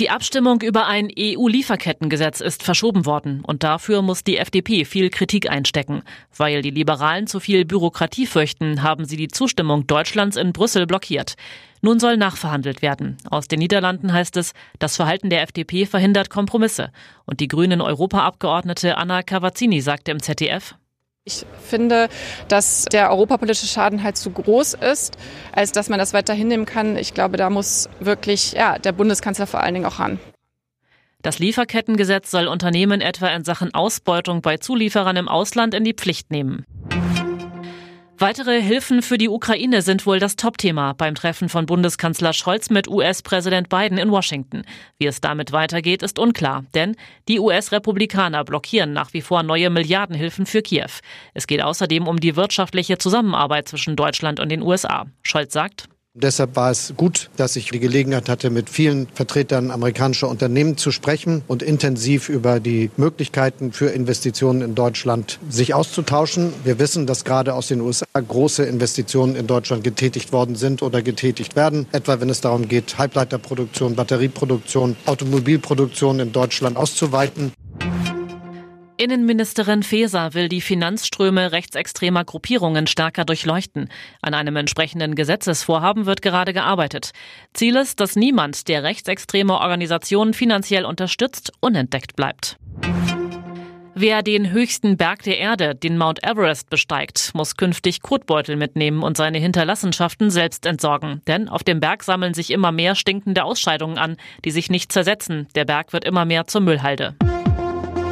Die Abstimmung über ein EU-Lieferkettengesetz ist verschoben worden und dafür muss die FDP viel Kritik einstecken. Weil die Liberalen zu viel Bürokratie fürchten, haben sie die Zustimmung Deutschlands in Brüssel blockiert. Nun soll nachverhandelt werden. Aus den Niederlanden heißt es, das Verhalten der FDP verhindert Kompromisse. Und die grünen Europaabgeordnete Anna Cavazzini sagte im ZDF, ich finde, dass der europapolitische Schaden halt zu groß ist, als dass man das weiter hinnehmen kann. Ich glaube, da muss wirklich ja, der Bundeskanzler vor allen Dingen auch ran. Das Lieferkettengesetz soll Unternehmen etwa in Sachen Ausbeutung bei Zulieferern im Ausland in die Pflicht nehmen. Weitere Hilfen für die Ukraine sind wohl das Topthema beim Treffen von Bundeskanzler Scholz mit US-Präsident Biden in Washington. Wie es damit weitergeht, ist unklar, denn die US-Republikaner blockieren nach wie vor neue Milliardenhilfen für Kiew. Es geht außerdem um die wirtschaftliche Zusammenarbeit zwischen Deutschland und den USA. Scholz sagt, Deshalb war es gut, dass ich die Gelegenheit hatte, mit vielen Vertretern amerikanischer Unternehmen zu sprechen und intensiv über die Möglichkeiten für Investitionen in Deutschland sich auszutauschen. Wir wissen, dass gerade aus den USA große Investitionen in Deutschland getätigt worden sind oder getätigt werden, etwa wenn es darum geht, Halbleiterproduktion, Batterieproduktion, Automobilproduktion in Deutschland auszuweiten. Innenministerin Faeser will die Finanzströme rechtsextremer Gruppierungen stärker durchleuchten. An einem entsprechenden Gesetzesvorhaben wird gerade gearbeitet. Ziel ist, dass niemand, der rechtsextreme Organisationen finanziell unterstützt, unentdeckt bleibt. Wer den höchsten Berg der Erde, den Mount Everest, besteigt, muss künftig Kotbeutel mitnehmen und seine Hinterlassenschaften selbst entsorgen. Denn auf dem Berg sammeln sich immer mehr stinkende Ausscheidungen an, die sich nicht zersetzen. Der Berg wird immer mehr zur Müllhalde.